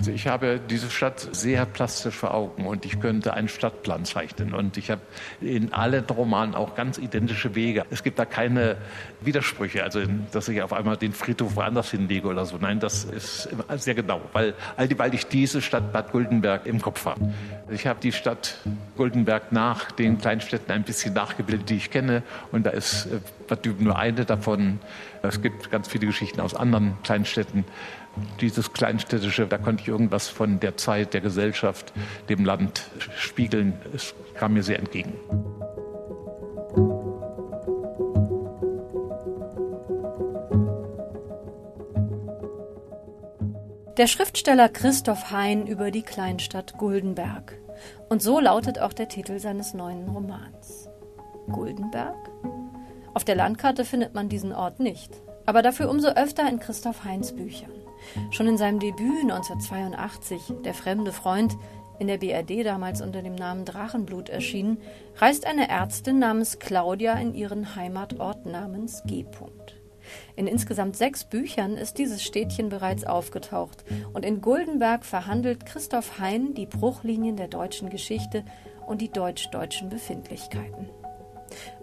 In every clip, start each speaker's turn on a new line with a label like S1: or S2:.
S1: Also ich habe diese Stadt sehr plastisch vor Augen und ich könnte einen Stadtplan zeichnen. Und ich habe in allen Romanen auch ganz identische Wege. Es gibt da keine Widersprüche, also dass ich auf einmal den Friedhof woanders hinlege oder so. Nein, das ist sehr genau, weil, weil ich diese Stadt Bad Guldenberg im Kopf habe. Ich habe die Stadt Guldenberg nach den Kleinstädten ein bisschen nachgebildet, die ich kenne. Und da ist äh, Bad Düben nur eine davon. Es gibt ganz viele Geschichten aus anderen Kleinstädten dieses Kleinstädtische, da konnte ich irgendwas von der Zeit, der Gesellschaft, dem Land spiegeln. Es kam mir sehr entgegen.
S2: Der Schriftsteller Christoph Hein über die Kleinstadt Guldenberg. Und so lautet auch der Titel seines neuen Romans. Guldenberg? Auf der Landkarte findet man diesen Ort nicht, aber dafür umso öfter in Christoph Heins Büchern. Schon in seinem Debüt 1982, Der fremde Freund, in der BRD damals unter dem Namen Drachenblut erschienen, reist eine Ärztin namens Claudia in ihren Heimatort namens G. In insgesamt sechs Büchern ist dieses Städtchen bereits aufgetaucht und in Guldenberg verhandelt Christoph Hein die Bruchlinien der deutschen Geschichte und die deutsch-deutschen Befindlichkeiten.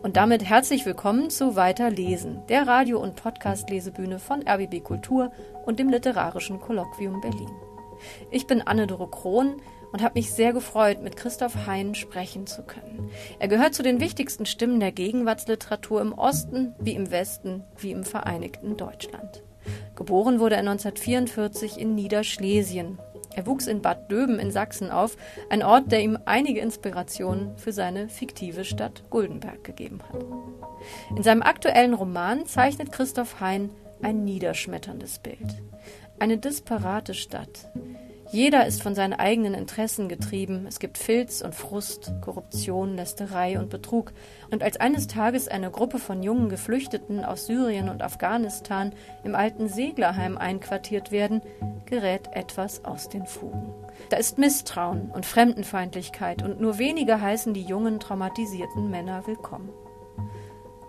S2: Und damit herzlich willkommen zu Weiterlesen, der Radio- und Podcast-Lesebühne von RBB Kultur und dem Literarischen Kolloquium Berlin. Ich bin Anne-Dore Krohn und habe mich sehr gefreut, mit Christoph Hein sprechen zu können. Er gehört zu den wichtigsten Stimmen der Gegenwartsliteratur im Osten wie im Westen wie im Vereinigten Deutschland. Geboren wurde er 1944 in Niederschlesien, er wuchs in Bad Döben in Sachsen auf, ein Ort, der ihm einige Inspirationen für seine fiktive Stadt Guldenberg gegeben hat. In seinem aktuellen Roman zeichnet Christoph Hein ein niederschmetterndes Bild. Eine disparate Stadt, jeder ist von seinen eigenen Interessen getrieben. Es gibt Filz und Frust, Korruption, Lästerei und Betrug. Und als eines Tages eine Gruppe von jungen Geflüchteten aus Syrien und Afghanistan im alten Seglerheim einquartiert werden, gerät etwas aus den Fugen. Da ist Misstrauen und Fremdenfeindlichkeit und nur wenige heißen die jungen, traumatisierten Männer willkommen.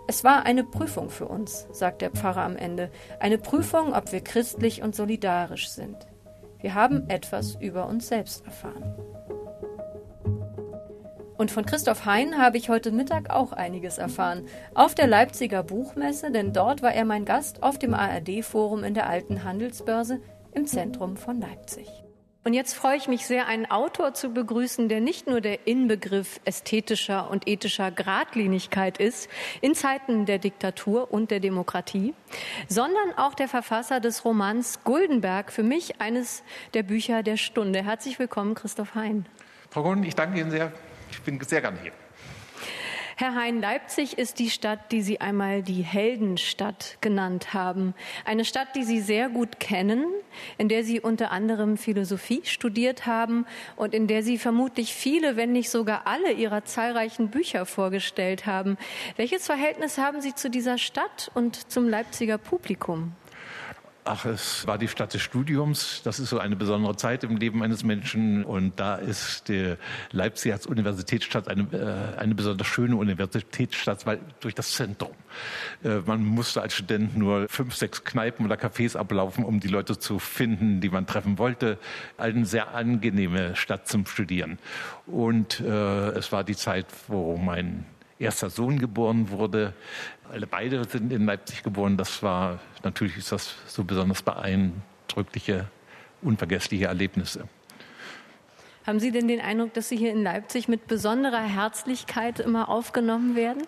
S2: Es war eine Prüfung für uns, sagt der Pfarrer am Ende, eine Prüfung, ob wir christlich und solidarisch sind. Wir haben etwas über uns selbst erfahren. Und von Christoph Hein habe ich heute Mittag auch einiges erfahren. Auf der Leipziger Buchmesse, denn dort war er mein Gast auf dem ARD-Forum in der alten Handelsbörse im Zentrum von Leipzig. Und jetzt freue ich mich sehr, einen Autor zu begrüßen, der nicht nur der Inbegriff ästhetischer und ethischer Gradlinigkeit ist in Zeiten der Diktatur und der Demokratie, sondern auch der Verfasser des Romans Guldenberg, für mich eines der Bücher der Stunde. Herzlich willkommen, Christoph Hein.
S1: Frau Grund, ich danke Ihnen sehr. Ich bin sehr gerne hier.
S2: Herr Hein, Leipzig ist die Stadt, die Sie einmal die Heldenstadt genannt haben. Eine Stadt, die Sie sehr gut kennen, in der Sie unter anderem Philosophie studiert haben und in der Sie vermutlich viele, wenn nicht sogar alle Ihrer zahlreichen Bücher vorgestellt haben. Welches Verhältnis haben Sie zu dieser Stadt und zum Leipziger Publikum?
S1: Ach, es war die Stadt des Studiums. Das ist so eine besondere Zeit im Leben eines Menschen. Und da ist die Leipzig als Universitätsstadt eine, äh, eine besonders schöne Universitätsstadt, weil durch das Zentrum. Äh, man musste als Student nur fünf, sechs Kneipen oder Cafés ablaufen, um die Leute zu finden, die man treffen wollte. Eine sehr angenehme Stadt zum Studieren. Und äh, es war die Zeit, wo mein erster Sohn geboren wurde. Alle beide sind in Leipzig geboren. Das war natürlich ist das so besonders beeindruckliche, unvergessliche Erlebnisse.
S2: Haben Sie denn den Eindruck, dass Sie hier in Leipzig mit besonderer Herzlichkeit immer aufgenommen werden?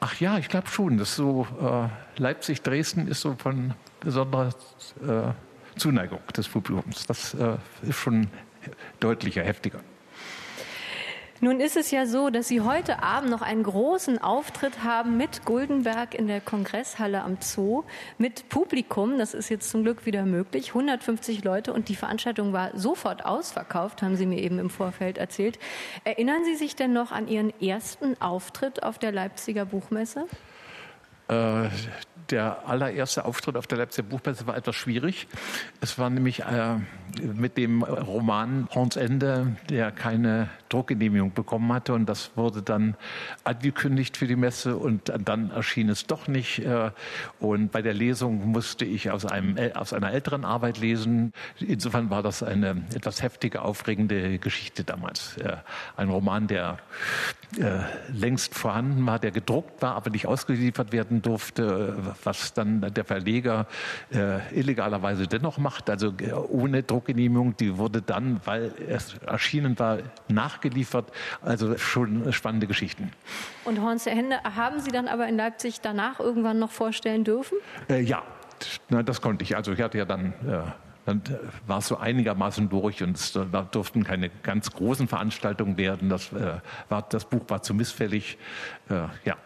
S1: Ach ja, ich glaube schon. Das so äh, Leipzig, Dresden ist so von besonderer äh, Zuneigung des Publikums. Das äh, ist schon deutlicher, heftiger.
S2: Nun ist es ja so, dass Sie heute Abend noch einen großen Auftritt haben mit Guldenberg in der Kongresshalle am Zoo, mit Publikum. Das ist jetzt zum Glück wieder möglich. 150 Leute und die Veranstaltung war sofort ausverkauft, haben Sie mir eben im Vorfeld erzählt. Erinnern Sie sich denn noch an Ihren ersten Auftritt auf der Leipziger Buchmesse?
S1: Äh, der allererste Auftritt auf der Leipziger Buchmesse war etwas schwierig. Es war nämlich äh, mit dem Roman Horns Ende, der keine Druckgenehmigung bekommen hatte. Und das wurde dann angekündigt für die Messe und dann erschien es doch nicht. Äh, und bei der Lesung musste ich aus, einem, aus einer älteren Arbeit lesen. Insofern war das eine etwas heftige, aufregende Geschichte damals. Äh, ein Roman, der äh, längst vorhanden war, der gedruckt war, aber nicht ausgeliefert werden durfte, was dann der Verleger illegalerweise dennoch macht, also ohne Druckgenehmigung. Die wurde dann, weil es erschienen war, nachgeliefert. Also schon spannende Geschichten.
S2: Und Horns der Hände haben Sie dann aber in Leipzig danach irgendwann noch vorstellen dürfen?
S1: Äh, ja, na, das konnte ich. Also ich hatte ja dann äh, dann war es so einigermaßen durch und es da durften keine ganz großen Veranstaltungen werden. Das, äh, war, das Buch war zu missfällig. Äh, ja.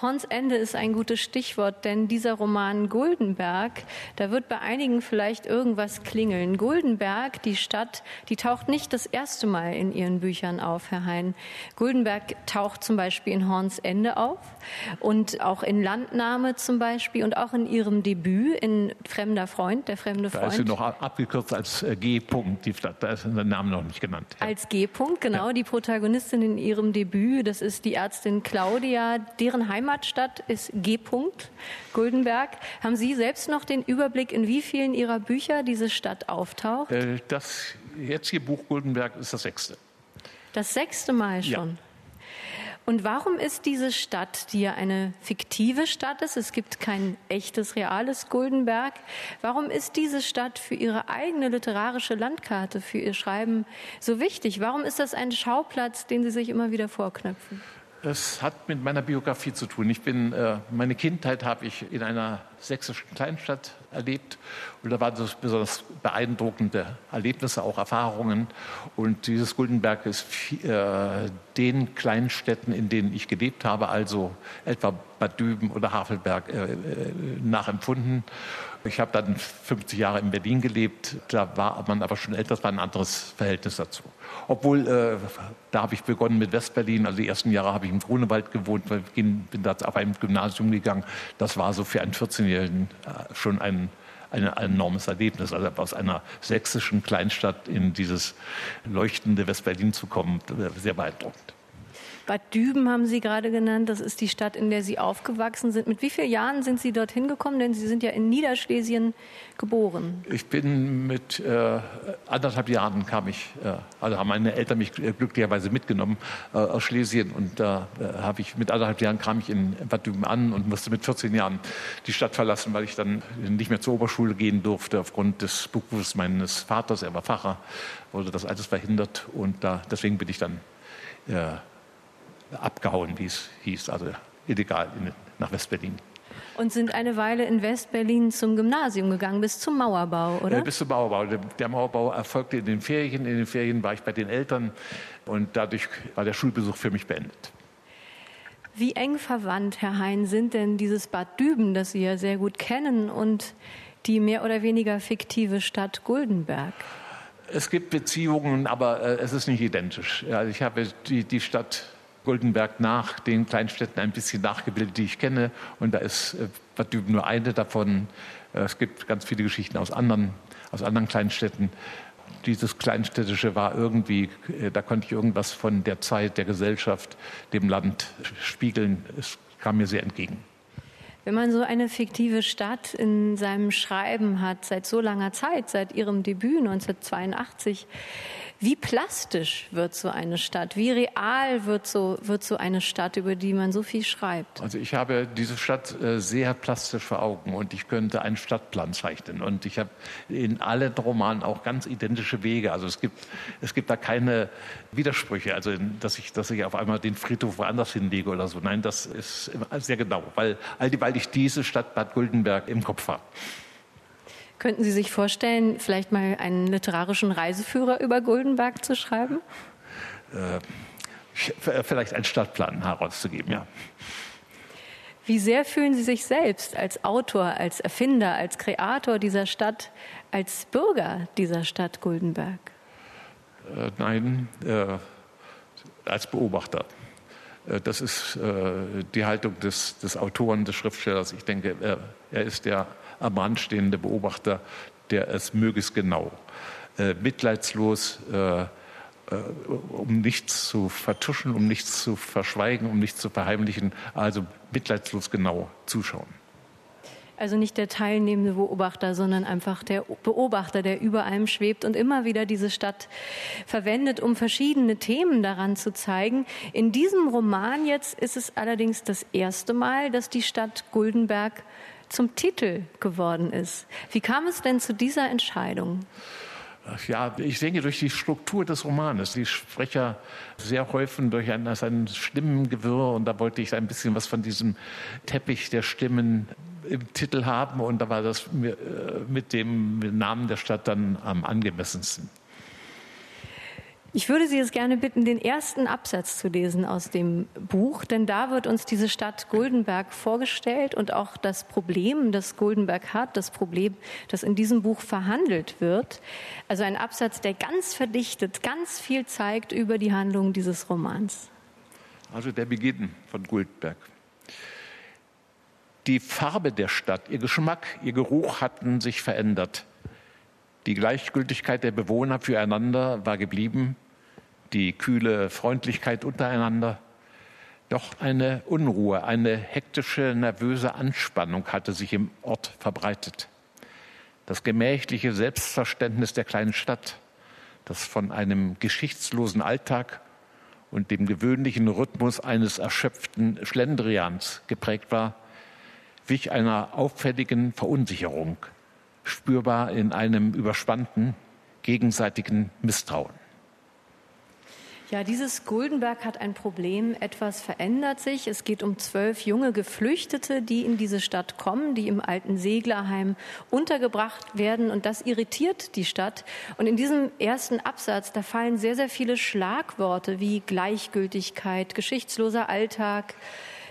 S2: Horns Ende ist ein gutes Stichwort, denn dieser Roman Guldenberg, da wird bei einigen vielleicht irgendwas klingeln. Guldenberg, die Stadt, die taucht nicht das erste Mal in Ihren Büchern auf, Herr Hein. Guldenberg taucht zum Beispiel in Horns Ende auf und auch in Landnahme zum Beispiel und auch in Ihrem Debüt in Fremder Freund, der fremde Freund. Da
S1: ist sie noch abgekürzt als äh, G-Punkt, die Stadt, da ist der Name noch nicht genannt.
S2: Ja. Als G-Punkt, genau, ja. die Protagonistin in ihrem Debüt, das ist die Ärztin Claudia, deren Heimat Heimatstadt ist G. Guldenberg. Haben Sie selbst noch den Überblick, in wie vielen Ihrer Bücher diese Stadt auftaucht? Äh,
S1: das jetzige Buch Guldenberg ist das sechste.
S2: Das sechste Mal schon? Ja. Und warum ist diese Stadt, die ja eine fiktive Stadt ist, es gibt kein echtes, reales Guldenberg, warum ist diese Stadt für ihre eigene literarische Landkarte, für ihr Schreiben so wichtig? Warum ist das ein Schauplatz, den Sie sich immer wieder vorknöpfen?
S1: Es hat mit meiner Biografie zu tun. Ich bin, äh, meine Kindheit habe ich in einer sächsischen Kleinstadt erlebt und da waren das besonders beeindruckende Erlebnisse, auch Erfahrungen. Und dieses Guldenberg ist äh, den Kleinstädten, in denen ich gelebt habe, also etwa Bad Düben oder Havelberg, äh, äh nachempfunden. Ich habe dann 50 Jahre in Berlin gelebt. Da war man aber schon älter, das war ein anderes Verhältnis dazu. Obwohl, äh, da habe ich begonnen mit Westberlin. Also die ersten Jahre habe ich im Grunewald gewohnt, bin da auf einem Gymnasium gegangen. Das war so für einen 14-Jährigen äh, schon ein, ein, enormes Erlebnis. Also aus einer sächsischen Kleinstadt in dieses leuchtende Westberlin zu kommen, äh, sehr beeindruckend.
S2: Bad Düben haben Sie gerade genannt. Das ist die Stadt, in der Sie aufgewachsen sind. Mit wie vielen Jahren sind Sie dorthin gekommen? Denn Sie sind ja in Niederschlesien geboren.
S1: Ich bin mit äh, anderthalb Jahren kam ich, äh, also haben meine Eltern mich glücklicherweise mitgenommen äh, aus Schlesien und da äh, habe ich mit anderthalb Jahren kam ich in Bad Düben an und musste mit 14 Jahren die Stadt verlassen, weil ich dann nicht mehr zur Oberschule gehen durfte aufgrund des Berufes meines Vaters. Er war Pfarrer, wurde das alles verhindert und da deswegen bin ich dann äh, abgehauen, wie es hieß, also illegal in, nach Westberlin.
S2: Und sind eine Weile in Westberlin zum Gymnasium gegangen, bis zum Mauerbau, oder? Äh,
S1: bis zum Mauerbau. Der, Mauerbau erfolgte in den Ferien. In den Ferien war ich bei den Eltern und dadurch war der Schulbesuch für mich beendet.
S2: Wie eng verwandt, Herr Hein, sind denn dieses Bad Düben, das Sie ja sehr gut kennen, und die mehr oder weniger fiktive Stadt Guldenberg?
S1: Es gibt Beziehungen, aber äh, es ist nicht identisch. Also ich habe die, die Stadt Goldenberg nach den Kleinstädten ein bisschen nachgebildet, die ich kenne. Und da ist äh, Bad Düben nur eine davon. Äh, es gibt ganz viele Geschichten aus anderen, aus anderen Kleinstädten. Dieses Kleinstädtische war irgendwie, äh, da konnte ich irgendwas von der Zeit, der Gesellschaft, dem Land spiegeln. Es kam mir sehr entgegen.
S2: Wenn man so eine fiktive Stadt in seinem Schreiben hat, seit so langer Zeit, seit ihrem Debüt 1982, wie plastisch wird so eine Stadt? Wie real wird so, wird so eine Stadt, über die man so viel schreibt?
S1: Also ich habe diese Stadt äh, sehr plastisch vor Augen und ich könnte einen Stadtplan zeichnen. Und ich habe in allen Romanen auch ganz identische Wege. Also es gibt, es gibt da keine Widersprüche, also dass ich, dass ich auf einmal den Friedhof woanders hinlege oder so. Nein, das ist sehr genau, weil, weil ich diese Stadt Bad Guldenberg im Kopf habe.
S2: Könnten Sie sich vorstellen, vielleicht mal einen literarischen Reiseführer über Goldenberg zu schreiben? Äh,
S1: vielleicht einen Stadtplan herauszugeben, ja.
S2: Wie sehr fühlen Sie sich selbst als Autor, als Erfinder, als Kreator dieser Stadt, als Bürger dieser Stadt Goldenberg?
S1: Äh, nein, äh, als Beobachter. Äh, das ist äh, die Haltung des, des Autoren, des Schriftstellers. Ich denke, er, er ist der am Rand stehende Beobachter, der es möglichst genau, äh, mitleidslos, äh, äh, um nichts zu vertuschen, um nichts zu verschweigen, um nichts zu verheimlichen, also mitleidslos genau zuschauen.
S2: Also nicht der teilnehmende Beobachter, sondern einfach der Beobachter, der über allem schwebt und immer wieder diese Stadt verwendet, um verschiedene Themen daran zu zeigen. In diesem Roman jetzt ist es allerdings das erste Mal, dass die Stadt Guldenberg zum Titel geworden ist. Wie kam es denn zu dieser Entscheidung?
S1: Ja, ich denke durch die Struktur des Romanes. Die Sprecher sehr häufig durch ein, ein Stimmengewirr und da wollte ich ein bisschen was von diesem Teppich der Stimmen im Titel haben und da war das äh, mit dem Namen der Stadt dann am angemessensten.
S2: Ich würde Sie jetzt gerne bitten, den ersten Absatz zu lesen aus dem Buch, denn da wird uns diese Stadt Guldenberg vorgestellt und auch das Problem, das Guldenberg hat, das Problem, das in diesem Buch verhandelt wird. Also ein Absatz, der ganz verdichtet, ganz viel zeigt über die Handlung dieses Romans.
S1: Also der Beginn von Guldenberg. Die Farbe der Stadt, ihr Geschmack, ihr Geruch hatten sich verändert. Die Gleichgültigkeit der Bewohner füreinander war geblieben, die kühle Freundlichkeit untereinander. Doch eine Unruhe, eine hektische, nervöse Anspannung hatte sich im Ort verbreitet. Das gemächliche Selbstverständnis der kleinen Stadt, das von einem geschichtslosen Alltag und dem gewöhnlichen Rhythmus eines erschöpften Schlendrians geprägt war, wich einer auffälligen Verunsicherung, spürbar in einem überspannten gegenseitigen Misstrauen.
S2: Ja, dieses Guldenberg hat ein Problem. Etwas verändert sich. Es geht um zwölf junge Geflüchtete, die in diese Stadt kommen, die im alten Seglerheim untergebracht werden. Und das irritiert die Stadt. Und in diesem ersten Absatz, da fallen sehr, sehr viele Schlagworte wie Gleichgültigkeit, geschichtsloser Alltag,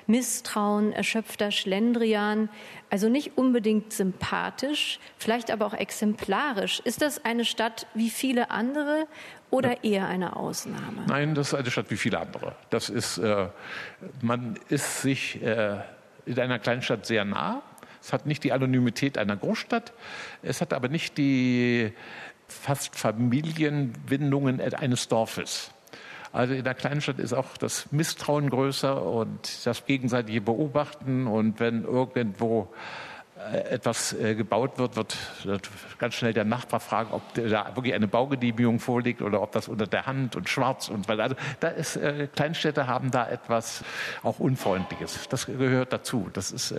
S2: Misstrauen, erschöpfter Schlendrian, also nicht unbedingt sympathisch, vielleicht aber auch exemplarisch. Ist das eine Stadt wie viele andere oder eher eine Ausnahme?
S1: Nein, das ist eine Stadt wie viele andere. Das ist, äh, man ist sich äh, in einer Kleinstadt sehr nah. Es hat nicht die Anonymität einer Großstadt. Es hat aber nicht die fast Familienbindungen eines Dorfes. Also in der kleinen Stadt ist auch das Misstrauen größer und das gegenseitige Beobachten. Und wenn irgendwo äh, etwas äh, gebaut wird, wird, ganz schnell der Nachbar fragen, ob da wirklich eine Baugenehmigung vorliegt oder ob das unter der Hand und schwarz und weil also da ist äh, Kleinstädte haben da etwas auch unfreundliches. Das gehört dazu. Das ist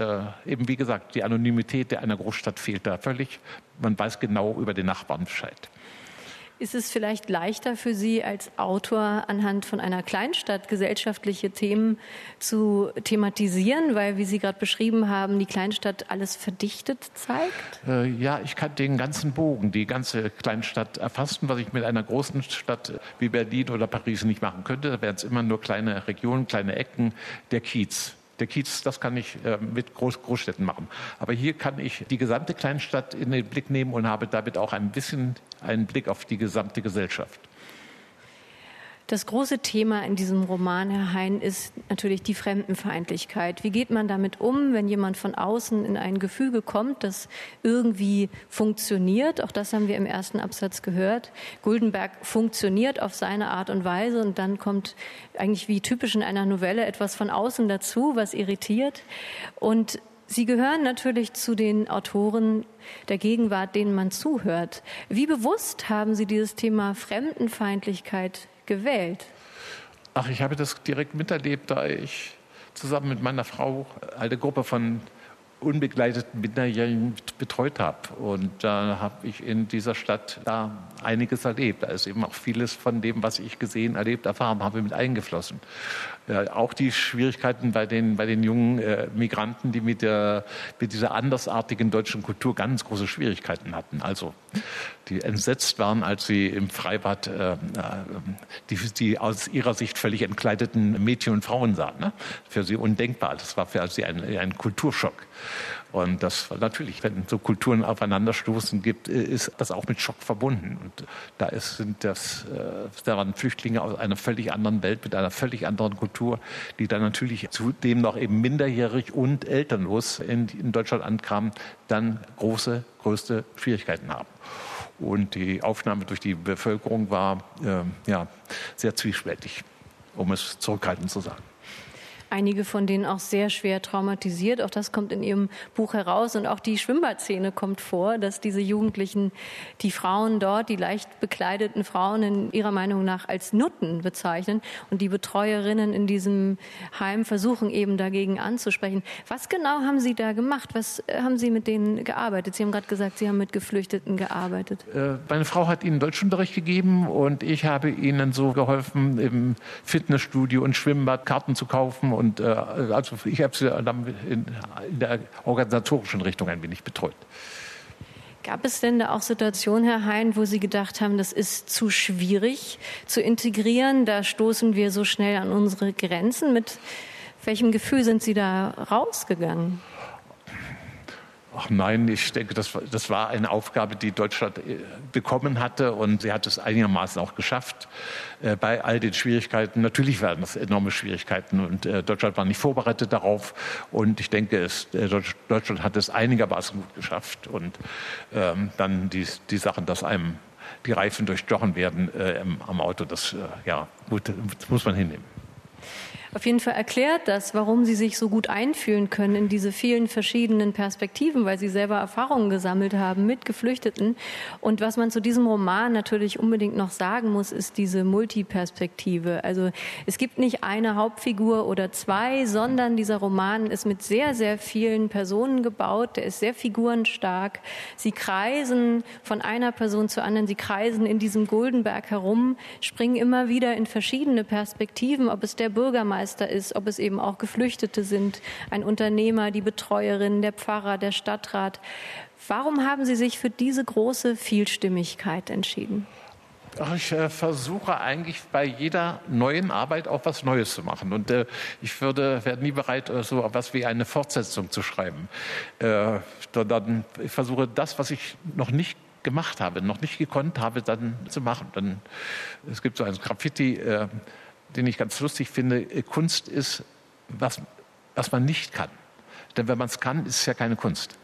S1: eben wie gesagt die Anonymität der einer Großstadt fehlt da völlig. Man weiß genau über den Nachbarn Bescheid.
S2: Ist es vielleicht leichter für Sie als Autor anhand von einer Kleinstadt gesellschaftliche Themen zu thematisieren, weil, wie Sie gerade beschrieben haben, die Kleinstadt alles verdichtet zeigt?
S1: Äh, ja, ich kann den ganzen Bogen, die ganze Kleinstadt erfassen, was ich mit einer großen Stadt wie Berlin oder Paris nicht machen könnte. Da wären es immer nur kleine Regionen, kleine Ecken, der Kiez. Der Kiez, das kann ich äh, mit Groß Großstädten machen. Aber hier kann ich die gesamte Kleinstadt in den Blick nehmen und habe damit auch ein bisschen einen Blick auf die gesamte Gesellschaft.
S2: Das große Thema in diesem Roman, Herr Hein, ist natürlich die Fremdenfeindlichkeit. Wie geht man damit um, wenn jemand von außen in ein Gefüge kommt, das irgendwie funktioniert? Auch das haben wir im ersten Absatz gehört. Guldenberg funktioniert auf seine Art und Weise und dann kommt eigentlich wie typisch in einer Novelle etwas von außen dazu, was irritiert. Und Sie gehören natürlich zu den Autoren der Gegenwart, denen man zuhört. Wie bewusst haben Sie dieses Thema Fremdenfeindlichkeit gewählt?
S1: Ach, ich habe das direkt miterlebt, da ich zusammen mit meiner Frau eine Gruppe von unbegleiteten Minderjährigen betreut habe. Und da habe ich in dieser Stadt da einiges erlebt. Da ist eben auch vieles von dem, was ich gesehen, erlebt, erfahren habe, mit eingeflossen. Äh, auch die Schwierigkeiten bei den, bei den jungen äh, Migranten, die mit, der, mit dieser andersartigen deutschen Kultur ganz große Schwierigkeiten hatten. Also die entsetzt waren, als sie im Freibad äh, äh, die, die aus ihrer Sicht völlig entkleideten Mädchen und Frauen sahen. Ne? Für sie undenkbar. Das war für sie ein, ein Kulturschock. Und das natürlich, wenn so Kulturen aufeinanderstoßen gibt, ist das auch mit Schock verbunden. Und da ist, sind das, äh, da waren Flüchtlinge aus einer völlig anderen Welt mit einer völlig anderen Kultur, die dann natürlich zudem noch eben minderjährig und elternlos in, in Deutschland ankamen, dann große, größte Schwierigkeiten haben. Und die Aufnahme durch die Bevölkerung war äh, ja, sehr zwiespältig, um es zurückhaltend zu sagen
S2: einige von denen auch sehr schwer traumatisiert. Auch das kommt in Ihrem Buch heraus. Und auch die Schwimmbadszene kommt vor, dass diese Jugendlichen die Frauen dort, die leicht bekleideten Frauen in ihrer Meinung nach als Nutten bezeichnen. Und die Betreuerinnen in diesem Heim versuchen eben dagegen anzusprechen. Was genau haben Sie da gemacht? Was äh, haben Sie mit denen gearbeitet? Sie haben gerade gesagt, Sie haben mit Geflüchteten gearbeitet.
S1: Äh, meine Frau hat ihnen Deutschunterricht gegeben und ich habe ihnen so geholfen, im Fitnessstudio und Schwimmbad Karten zu kaufen und äh, also ich habe sie dann in, in der organisatorischen Richtung ein wenig betreut.
S2: Gab es denn da auch Situationen, Herr Hein, wo Sie gedacht haben, das ist zu schwierig zu integrieren? Da stoßen wir so schnell an unsere Grenzen. Mit welchem Gefühl sind Sie da rausgegangen?
S1: Ach nein, ich denke, das, das war eine Aufgabe, die Deutschland äh, bekommen hatte und sie hat es einigermaßen auch geschafft äh, bei all den Schwierigkeiten. Natürlich werden das enorme Schwierigkeiten und äh, Deutschland war nicht vorbereitet darauf und ich denke, es, Deutschland hat es einigermaßen gut geschafft und ähm, dann die, die Sachen, dass einem die Reifen durchstochen werden am Auto, das, ja, gut, das muss man hinnehmen.
S2: Auf jeden Fall erklärt das, warum Sie sich so gut einfühlen können in diese vielen verschiedenen Perspektiven, weil Sie selber Erfahrungen gesammelt haben mit Geflüchteten. Und was man zu diesem Roman natürlich unbedingt noch sagen muss, ist diese Multiperspektive. Also es gibt nicht eine Hauptfigur oder zwei, sondern dieser Roman ist mit sehr, sehr vielen Personen gebaut. Der ist sehr figurenstark. Sie kreisen von einer Person zur anderen. Sie kreisen in diesem Goldenberg herum, springen immer wieder in verschiedene Perspektiven, ob es der Bürgermeister Bürgermeister ist, ob es eben auch Geflüchtete sind, ein Unternehmer, die Betreuerin, der Pfarrer, der Stadtrat. Warum haben Sie sich für diese große Vielstimmigkeit entschieden?
S1: Ich äh, versuche eigentlich bei jeder neuen Arbeit auch was Neues zu machen. Und äh, ich würde, wäre nie bereit, äh, so etwas wie eine Fortsetzung zu schreiben. Äh, dann, ich versuche das, was ich noch nicht gemacht habe, noch nicht gekonnt habe, dann zu machen. Dann, es gibt so ein Graffiti, äh, den ich ganz lustig finde, äh, Kunst ist, was, was man nicht kann. Denn wenn man es kann, ist es ja keine Kunst.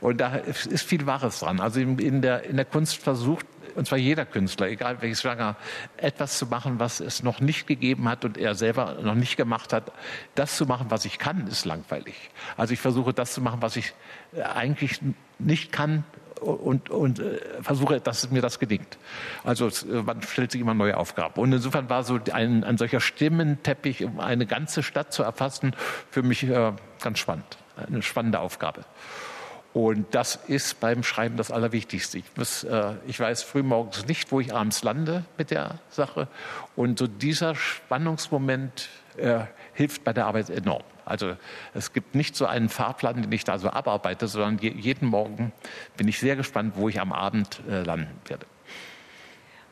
S1: Und da ist viel Wahres dran. Also in der, in der Kunst versucht, und zwar jeder Künstler, egal welches Genre, etwas zu machen, was es noch nicht gegeben hat und er selber noch nicht gemacht hat. Das zu machen, was ich kann, ist langweilig. Also ich versuche das zu machen, was ich äh, eigentlich nicht kann und, und äh, versuche, dass mir das gelingt. Also es, äh, man stellt sich immer neue Aufgaben. Und insofern war so ein, ein solcher Stimmenteppich, um eine ganze Stadt zu erfassen, für mich äh, ganz spannend. Eine spannende Aufgabe. Und das ist beim Schreiben das Allerwichtigste. Ich, muss, äh, ich weiß frühmorgens nicht, wo ich abends lande mit der Sache. Und so dieser Spannungsmoment äh, hilft bei der Arbeit enorm. Also es gibt nicht so einen Fahrplan, den ich da so abarbeite, sondern je, jeden Morgen bin ich sehr gespannt, wo ich am Abend äh, landen werde.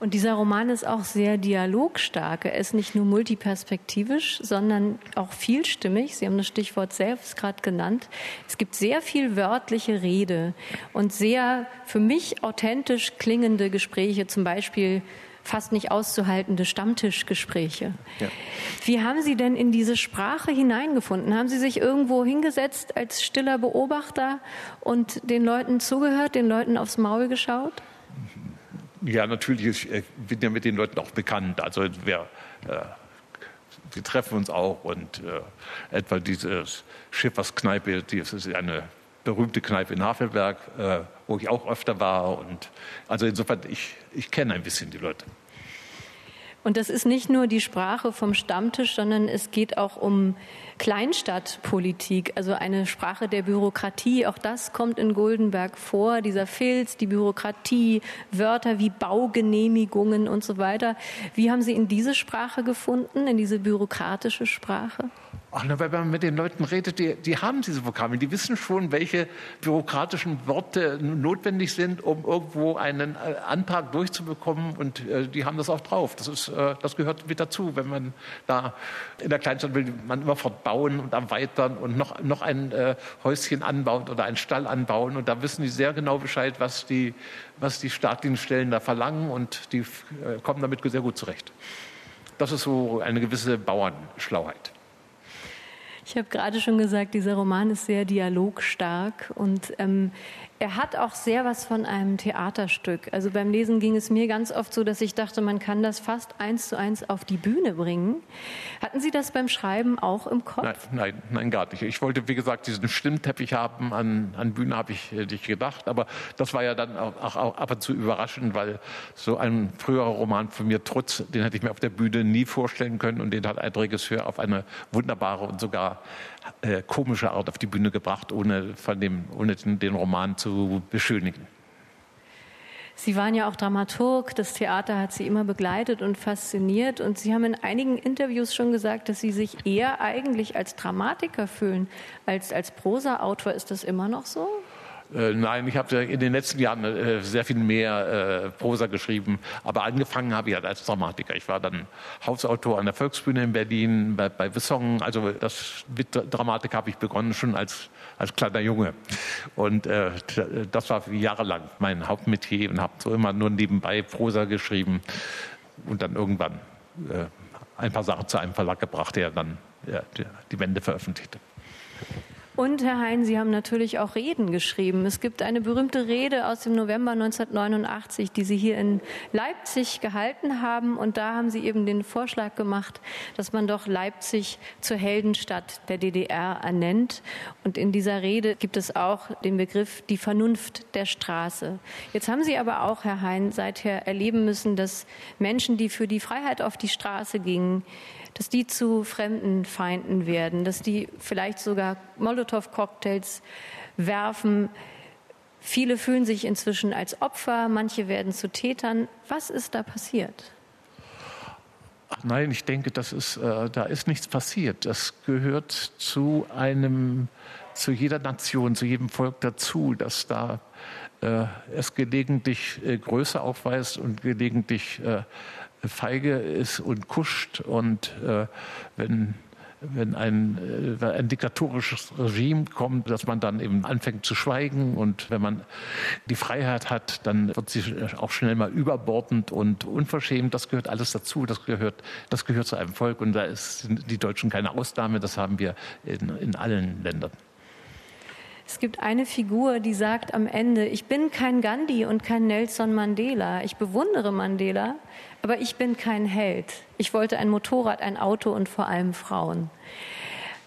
S2: Und dieser Roman ist auch sehr dialogstark. Er ist nicht nur multiperspektivisch, sondern auch vielstimmig. Sie haben das Stichwort selbst gerade genannt. Es gibt sehr viel wörtliche Rede und sehr für mich authentisch klingende Gespräche, zum Beispiel fast nicht auszuhaltende Stammtischgespräche. Ja. Wie haben Sie denn in diese Sprache hineingefunden? Haben Sie sich irgendwo hingesetzt als stiller Beobachter und den Leuten zugehört, den Leuten aufs Maul geschaut?
S1: Ja, natürlich. Ich bin ja mit den Leuten auch bekannt. Also wir, äh, wir treffen uns auch und äh, etwa diese Schifferskneipe, die ist eine berühmte Kneipe in Havelberg, äh, wo ich auch öfter war. Und also insofern, ich, ich kenne ein bisschen die Leute.
S2: Und das ist nicht nur die Sprache vom Stammtisch, sondern es geht auch um Kleinstadtpolitik, also eine Sprache der Bürokratie. Auch das kommt in Goldenberg vor, dieser Filz, die Bürokratie, Wörter wie Baugenehmigungen und so weiter. Wie haben Sie in diese Sprache gefunden, in diese bürokratische Sprache?
S1: Ach, wenn man mit den Leuten redet, die, die haben diese Vokabeln, die wissen schon, welche bürokratischen Worte notwendig sind, um irgendwo einen äh, Antrag durchzubekommen und äh, die haben das auch drauf. Das, ist, äh, das gehört mit dazu, wenn man da in der Kleinstadt will, man immer fortbauen und erweitern und noch, noch ein äh, Häuschen anbauen oder einen Stall anbauen und da wissen die sehr genau Bescheid, was die, was die staatlichen Stellen da verlangen und die äh, kommen damit sehr gut zurecht. Das ist so eine gewisse Bauernschlauheit.
S2: Ich habe gerade schon gesagt, dieser Roman ist sehr dialogstark und ähm, er hat auch sehr was von einem Theaterstück. Also beim Lesen ging es mir ganz oft so, dass ich dachte, man kann das fast eins zu eins auf die Bühne bringen. Hatten Sie das beim Schreiben auch im Kopf?
S1: Nein, nein, nein gar nicht. Ich wollte, wie gesagt, diesen Stimmteppich haben. An, an Bühne habe ich nicht gedacht. Aber das war ja dann auch, auch, auch ab und zu überraschend, weil so ein früherer Roman von mir, Trutz, den hätte ich mir auf der Bühne nie vorstellen können. Und den hat ein Regisseur auf eine wunderbare und sogar äh, komische Art auf die Bühne gebracht, ohne, von dem, ohne den, den Roman zu beschönigen.
S2: Sie waren ja auch Dramaturg, das Theater hat Sie immer begleitet und fasziniert und Sie haben in einigen Interviews schon gesagt, dass Sie sich eher eigentlich als Dramatiker fühlen als als Prosa-Autor. Ist das immer noch so?
S1: Äh, nein, ich habe in den letzten Jahren äh, sehr viel mehr äh, Prosa geschrieben, aber angefangen habe ich halt als Dramatiker. Ich war dann Hausautor an der Volksbühne in Berlin, bei, bei Wissong. Also das mit Dramatik habe ich begonnen schon als, als kleiner Junge. Und äh, das war jahrelang mein Hauptmetier und habe so immer nur nebenbei Prosa geschrieben und dann irgendwann äh, ein paar Sachen zu einem Verlag gebracht, der dann ja, die Wände veröffentlichte.
S2: Und Herr Hein, Sie haben natürlich auch Reden geschrieben. Es gibt eine berühmte Rede aus dem November 1989, die Sie hier in Leipzig gehalten haben. Und da haben Sie eben den Vorschlag gemacht, dass man doch Leipzig zur Heldenstadt der DDR ernennt. Und in dieser Rede gibt es auch den Begriff die Vernunft der Straße. Jetzt haben Sie aber auch, Herr Hein, seither erleben müssen, dass Menschen, die für die Freiheit auf die Straße gingen, dass die zu fremden Feinden werden, dass die vielleicht sogar Molotow-Cocktails werfen. Viele fühlen sich inzwischen als Opfer, manche werden zu Tätern. Was ist da passiert?
S1: Nein, ich denke, das ist, äh, da ist nichts passiert. Das gehört zu einem, zu jeder Nation, zu jedem Volk dazu, dass da äh, es gelegentlich äh, Größe aufweist und gelegentlich äh, feige ist und kuscht und äh, wenn wenn ein, äh, ein diktatorisches Regime kommt, dass man dann eben anfängt zu schweigen und wenn man die Freiheit hat, dann wird sie auch schnell mal überbordend und unverschämt. Das gehört alles dazu. Das gehört, das gehört zu einem Volk und da sind die Deutschen keine Ausnahme. Das haben wir in, in allen Ländern.
S2: Es gibt eine Figur, die sagt am Ende, ich bin kein Gandhi und kein Nelson Mandela. Ich bewundere Mandela, aber ich bin kein Held. Ich wollte ein Motorrad, ein Auto und vor allem Frauen.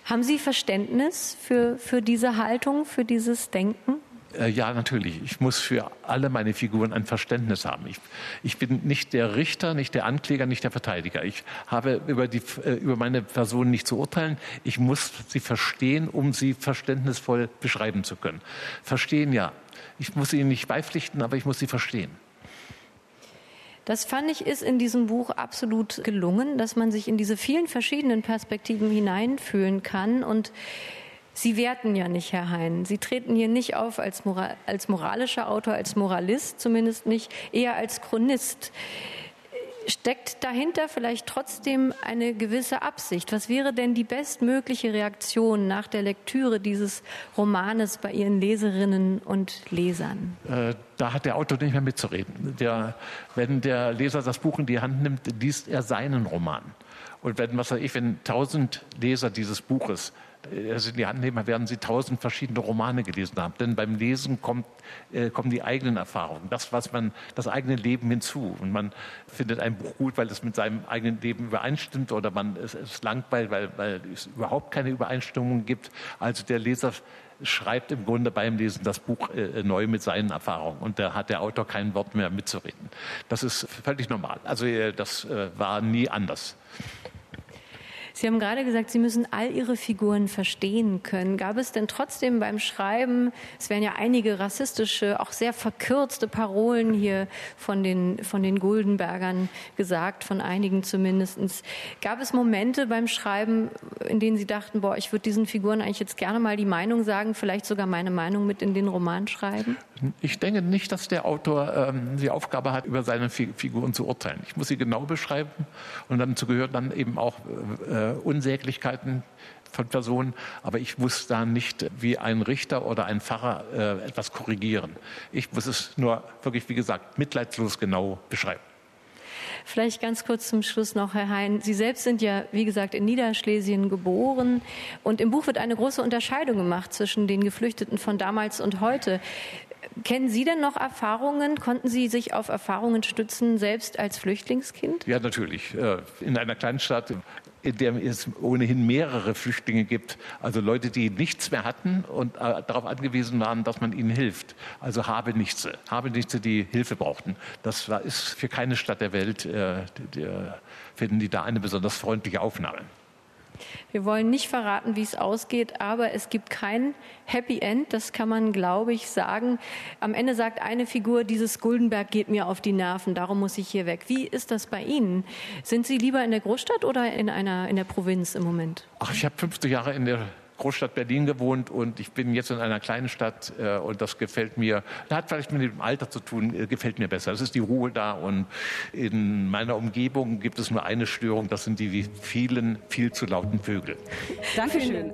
S2: Haben Sie Verständnis für, für diese Haltung, für dieses Denken?
S1: Äh, ja, natürlich. Ich muss für alle meine Figuren ein Verständnis haben. Ich, ich, bin nicht der Richter, nicht der Ankläger, nicht der Verteidiger. Ich habe über, die, äh, über meine Person nicht zu urteilen. Ich muss sie verstehen, um sie verständnisvoll beschreiben zu können. Verstehen, ja. Ich muss ihnen nicht beipflichten, aber ich muss sie verstehen.
S2: Das fand ich ist in diesem Buch absolut gelungen, dass man sich in diese vielen verschiedenen Perspektiven hineinfühlen kann und Sie werten ja nicht, Herr Hein. Sie treten hier nicht auf als, Moral, als moralischer Autor, als Moralist zumindest nicht, eher als Chronist. Steckt dahinter vielleicht trotzdem eine gewisse Absicht? Was wäre denn die bestmögliche Reaktion nach der Lektüre dieses Romanes bei Ihren Leserinnen und Lesern?
S1: Äh, da hat der Autor nicht mehr mitzureden. Der, wenn der Leser das Buch in die Hand nimmt, liest er seinen Roman. Und wenn, was weiß ich, wenn tausend Leser dieses Buches also in die Hand nehmen, werden Sie tausend verschiedene Romane gelesen haben. Denn beim Lesen kommt, äh, kommen die eigenen Erfahrungen, das, was man, das eigene Leben hinzu. Und man findet ein Buch gut, weil es mit seinem eigenen Leben übereinstimmt oder man es, es langweilt, weil, weil es überhaupt keine Übereinstimmung gibt. Also der Leser schreibt im Grunde beim Lesen das Buch äh, neu mit seinen Erfahrungen und da hat der Autor kein Wort mehr mitzureden. Das ist völlig normal. Also äh, das äh, war nie anders.
S2: Sie haben gerade gesagt, Sie müssen all Ihre Figuren verstehen können. Gab es denn trotzdem beim Schreiben, es werden ja einige rassistische, auch sehr verkürzte Parolen hier von den, von den Guldenbergern gesagt, von einigen zumindestens. Gab es Momente beim Schreiben, in denen Sie dachten, boah, ich würde diesen Figuren eigentlich jetzt gerne mal die Meinung sagen, vielleicht sogar meine Meinung mit in den Roman schreiben?
S1: Ich denke nicht, dass der Autor ähm, die Aufgabe hat, über seine Figuren zu urteilen. Ich muss sie genau beschreiben und dazu gehört dann eben auch äh, äh, Unsäglichkeiten von Personen, aber ich muss da nicht wie ein Richter oder ein Pfarrer äh, etwas korrigieren. Ich muss es nur wirklich, wie gesagt, mitleidslos genau beschreiben.
S2: Vielleicht ganz kurz zum Schluss noch, Herr Hein. Sie selbst sind ja, wie gesagt, in Niederschlesien geboren. Und im Buch wird eine große Unterscheidung gemacht zwischen den Geflüchteten von damals und heute. Kennen Sie denn noch Erfahrungen? Konnten Sie sich auf Erfahrungen stützen, selbst als Flüchtlingskind?
S1: Ja, natürlich. Äh, in einer kleinen Stadt in der es ohnehin mehrere Flüchtlinge gibt, also Leute, die nichts mehr hatten und äh, darauf angewiesen waren, dass man ihnen hilft. Also Habenichtse, Habenichtse, die Hilfe brauchten. Das ist für keine Stadt der Welt, äh, finden die da eine besonders freundliche Aufnahme.
S2: Wir wollen nicht verraten, wie es ausgeht, aber es gibt kein Happy End, das kann man, glaube ich, sagen. Am Ende sagt eine Figur, dieses Guldenberg geht mir auf die Nerven, darum muss ich hier weg. Wie ist das bei Ihnen? Sind Sie lieber in der Großstadt oder in, einer, in der Provinz im Moment?
S1: Ach, ich habe 50 Jahre in der Großstadt Berlin gewohnt und ich bin jetzt in einer kleinen Stadt äh, und das gefällt mir, das hat vielleicht mit dem Alter zu tun, äh, gefällt mir besser. Es ist die Ruhe da und in meiner Umgebung gibt es nur eine Störung, das sind die vielen, viel zu lauten Vögel.
S2: Dankeschön.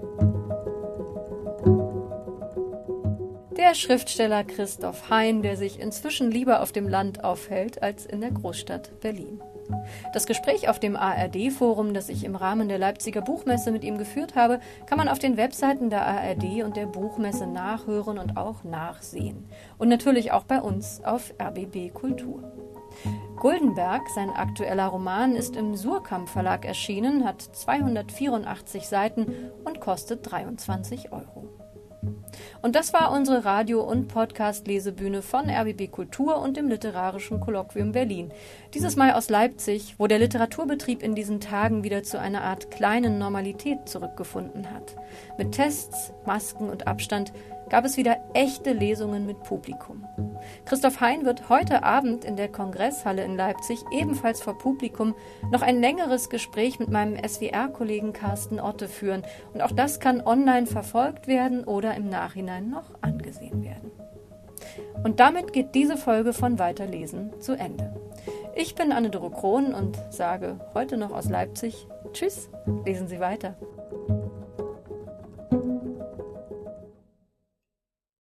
S2: Der Schriftsteller Christoph Hein, der sich inzwischen lieber auf dem Land aufhält als in der Großstadt Berlin. Das Gespräch auf dem ARD-Forum, das ich im Rahmen der Leipziger Buchmesse mit ihm geführt habe, kann man auf den Webseiten der ARD und der Buchmesse nachhören und auch nachsehen. Und natürlich auch bei uns auf RBB Kultur. Guldenberg, sein aktueller Roman, ist im Surkamp Verlag erschienen, hat 284 Seiten und kostet 23 Euro. Und das war unsere Radio- und Podcast-Lesebühne von RBB Kultur und dem Literarischen Kolloquium Berlin. Dieses Mal aus Leipzig, wo der Literaturbetrieb in diesen Tagen wieder zu einer Art kleinen Normalität zurückgefunden hat. Mit Tests, Masken und Abstand gab es wieder echte Lesungen mit Publikum. Christoph Hein wird heute Abend in der Kongresshalle in Leipzig ebenfalls vor Publikum noch ein längeres Gespräch mit meinem SWR-Kollegen Carsten Otte führen. Und auch das kann online verfolgt werden oder im Nachhinein noch angesehen werden. Und damit geht diese Folge von Weiterlesen zu Ende. Ich bin Anne-Doro Krohn und sage heute noch aus Leipzig Tschüss, lesen Sie weiter.